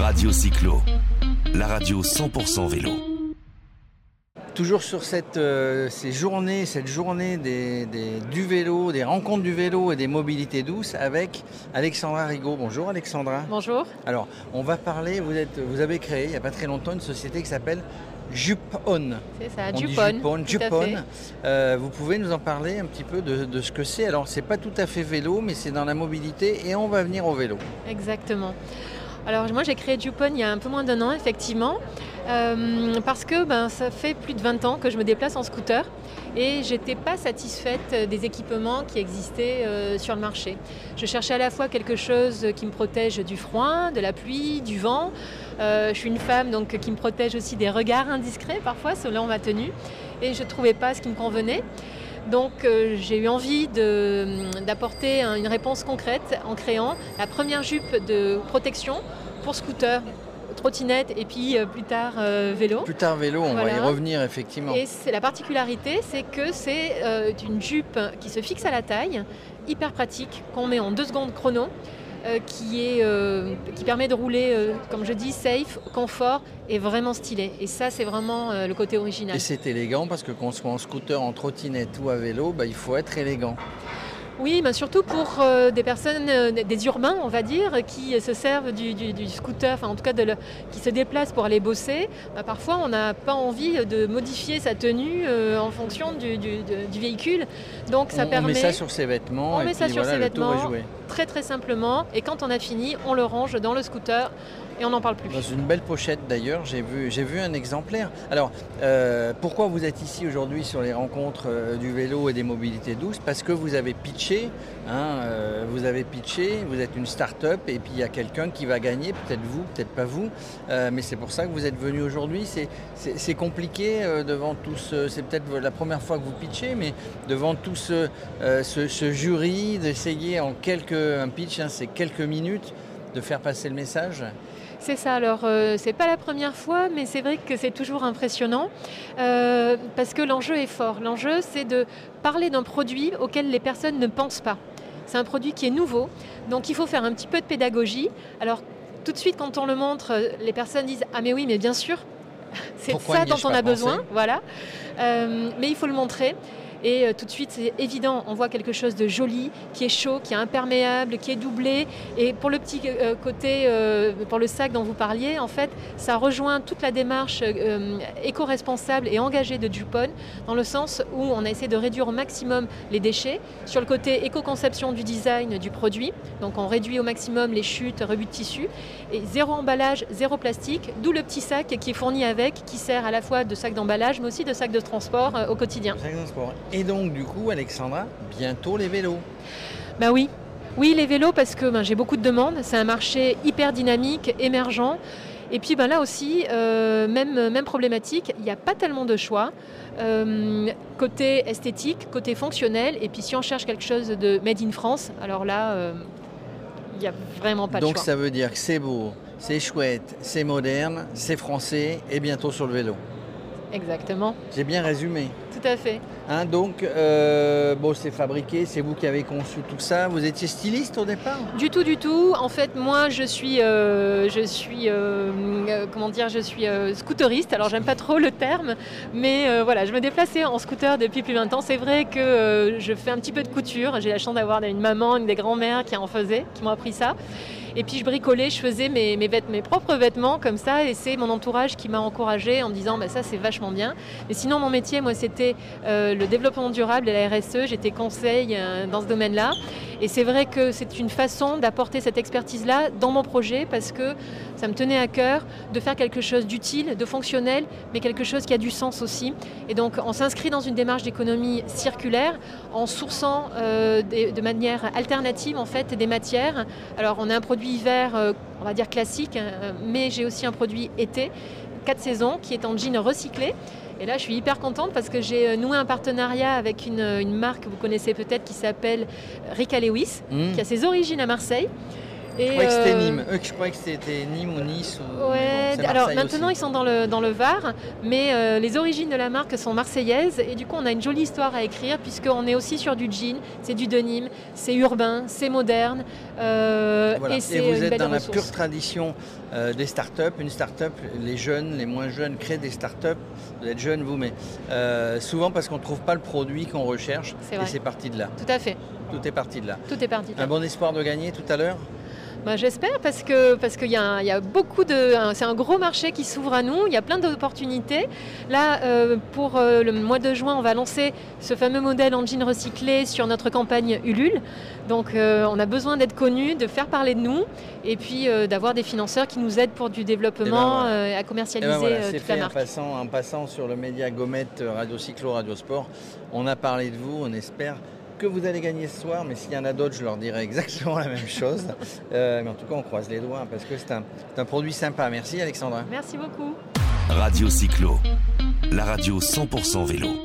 Radio Cyclo, la radio 100% vélo. Toujours sur cette, euh, ces journées, cette journée des, des- du vélo, des rencontres du vélo et des mobilités douces avec Alexandra Rigaud. Bonjour Alexandra. Bonjour. Alors, on va parler, vous, êtes, vous avez créé il n'y a pas très longtemps une société qui s'appelle Jupon. C'est ça, On dit Jupon. Jupon. Euh, vous pouvez nous en parler un petit peu de, de ce que c'est? Alors, c'est pas tout à fait vélo, mais c'est dans la mobilité et on va venir au vélo. Exactement. Alors moi j'ai créé Jupon il y a un peu moins d'un an effectivement euh, parce que ben, ça fait plus de 20 ans que je me déplace en scooter et j'étais pas satisfaite des équipements qui existaient euh, sur le marché. Je cherchais à la fois quelque chose qui me protège du froid, de la pluie, du vent. Euh, je suis une femme donc qui me protège aussi des regards indiscrets parfois selon ma tenue et je trouvais pas ce qui me convenait. Donc j'ai eu envie de- d'apporter un- une réponse concrète en créant la première jupe de protection pour scooter, trottinette et puis euh, plus tard euh, vélo. Plus tard, vélo, on va y revenir effectivement. Et la particularité, c'est que c'est euh, une jupe qui se fixe à la taille, hyper pratique, qu'on met en deux secondes chrono, euh, qui, est, qui permet de rouler, comme je dis, safe, confort et vraiment stylé. Et ça, c'est vraiment le côté original. Et c'est élégant parce que qu'on soit en scooter, en trottinette ou à vélo, bah, il faut être élégant. Oui, mais surtout pour euh, des personnes, euh, des urbains, on va dire, qui se servent du, du- du scooter, enfin en tout cas de le- qui se déplacent pour aller bosser. Bah, parfois, on n'a pas envie de modifier sa tenue euh, en fonction du, véhicule. Donc ça on, on permet met ça sur ses vêtements On et met ça sur voilà, ses vêtements. très très simplement. Et quand on a fini, on le range dans le scooter et on n'en parle plus. Dans une belle pochette d'ailleurs, j'ai vu, un exemplaire. Alors, euh, pourquoi vous êtes ici aujourd'hui sur les rencontres euh, du vélo et des mobilités douces? Parce que vous avez pitché, hein, euh, vous avez pitché, vous êtes une start-up et puis il y a quelqu'un qui va gagner, peut-être vous, peut-être pas vous, mais c'est pour ça que vous êtes venu aujourd'hui. C'est, compliqué devant tout ce, c'est peut-être la première fois que vous pitchez, mais devant tout ce jury, d'essayer en quelques, un pitch, hein, c'est quelques minutes, de faire passer le message. C'est ça, alors euh, c'est pas la première fois, mais c'est vrai que c'est toujours impressionnant euh, parce que l'enjeu est fort. L'enjeu, c'est de parler d'un produit auquel les personnes ne pensent pas. C'est un produit qui est nouveau, donc il faut faire un petit peu de pédagogie. Alors tout de suite, quand on le montre, les personnes disent Ah, mais oui, mais bien sûr, c'est ça dont on a besoin. Voilà. Euh, mais il faut le montrer. Et euh, tout de suite, c'est évident, on voit quelque chose de joli, qui est chaud, qui est imperméable, qui est doublé. Et pour le petit euh, côté, euh, pour le sac dont vous parliez, en fait, ça rejoint toute la démarche éco-responsable et engagée de Dupont, dans le sens où on a essayé de réduire au maximum les déchets. Sur le côté éco-conception du design du produit, donc on réduit au maximum les chutes, rebuts de tissu. Et zéro emballage, zéro plastique, d'où le petit sac qui est fourni avec, qui sert à la fois de sac d'emballage, mais aussi de sac de transport au quotidien. Et donc, du coup, Alexandra, bientôt les vélos. Bah oui. Oui, les vélos, parce que ben, j'ai beaucoup de demandes. C'est un marché hyper dynamique, émergent. Et puis ben, là aussi, euh, même, même problématique, il n'y a pas tellement de choix. Euh, côté esthétique, côté fonctionnel. Et puis si on cherche quelque chose de made in France, alors là, euh, il n'y a vraiment pas de donc, choix. ça veut dire que c'est beau, c'est chouette, c'est moderne, c'est français et bientôt sur le vélo. Exactement, J'ai bien résumé. tout à fait. Hein, donc, euh, bon, c'est fabriqué, c'est vous qui avez conçu tout ça. Vous étiez styliste au départ Du tout, du tout. En fait, moi, je suis, euh, je suis, euh, comment dire, je suis scooteriste. Alors, j'aime pas trop le terme, mais voilà, je me déplaçais en scooter depuis plus de 20 ans. C'est vrai que je fais un petit peu de couture. J'ai la chance d'avoir une maman, une des grands-mères qui en faisait, qui m'ont appris ça. Et puis je bricolais, je faisais mes, propres vêtements comme ça, et c'est mon entourage qui m'a encouragée en disant bah, ça c'est vachement bien. Mais sinon mon métier, moi c'était euh, le développement durable et la RSE, j'étais conseil euh, dans ce domaine-là. Et c'est vrai que c'est une façon d'apporter cette expertise-là dans mon projet parce que ça me tenait à cœur de faire quelque chose d'utile, de fonctionnel, mais quelque chose qui a du sens aussi. Et donc on s'inscrit dans une démarche d'économie circulaire en sourçant euh, de manière alternative en fait des matières. Alors on a un produit hiver, euh, on va dire classique, euh, mais j'ai aussi un produit été, 4 saisons, qui est en jean recyclé. Et là, je suis hyper contente parce que j'ai euh, noué un partenariat avec une, une marque que vous connaissez peut-être qui s'appelle Rika Lewis, Mmh. qui a ses origines à Marseille. Je croyais que c'était Nîmes. je croyais que c'était Nîmes ou Nice. Ouais, alors maintenant ils sont dans le, dans le Var, mais les origines de la marque sont marseillaises et du coup on a une jolie histoire à écrire puisqu'on est aussi sur du jean, c'est du denim, c'est urbain, c'est moderne. et, vous êtes dans la pure tradition des startups. Une startup, les jeunes, les moins jeunes créent des startups. Vous êtes jeune vous, mais souvent parce qu'on ne trouve pas le produit qu'on recherche et c'est parti de là. Tout à fait. Tout est parti de là. Tout est parti de là. Un bon espoir de gagner tout à l'heure? Bah, J'espère parce que parce qu'il y, a beaucoup de. C'est un gros marché qui s'ouvre à nous, il y a plein d'opportunités. Là, euh, pour euh, le mois de juin, on va lancer ce fameux modèle en jean recyclé sur notre campagne Ulule. Donc euh, on a besoin d'être connus, de faire parler de nous et puis d'avoir des financeurs qui nous aident pour du développement, eh ben à commercialiser eh ben toute la marque. En passant, en passant sur le média Gomet, Radio Cyclo, Radio Sport, on a parlé de vous, on espère que vous allez gagner ce soir, mais s'il y en a d'autres, je leur dirai exactement la même chose. Euh, mais en tout cas, on croise les doigts parce que c'est un, un, produit sympa. Merci Alexandra. Merci beaucoup. Radio Cyclo, la radio 100% vélo.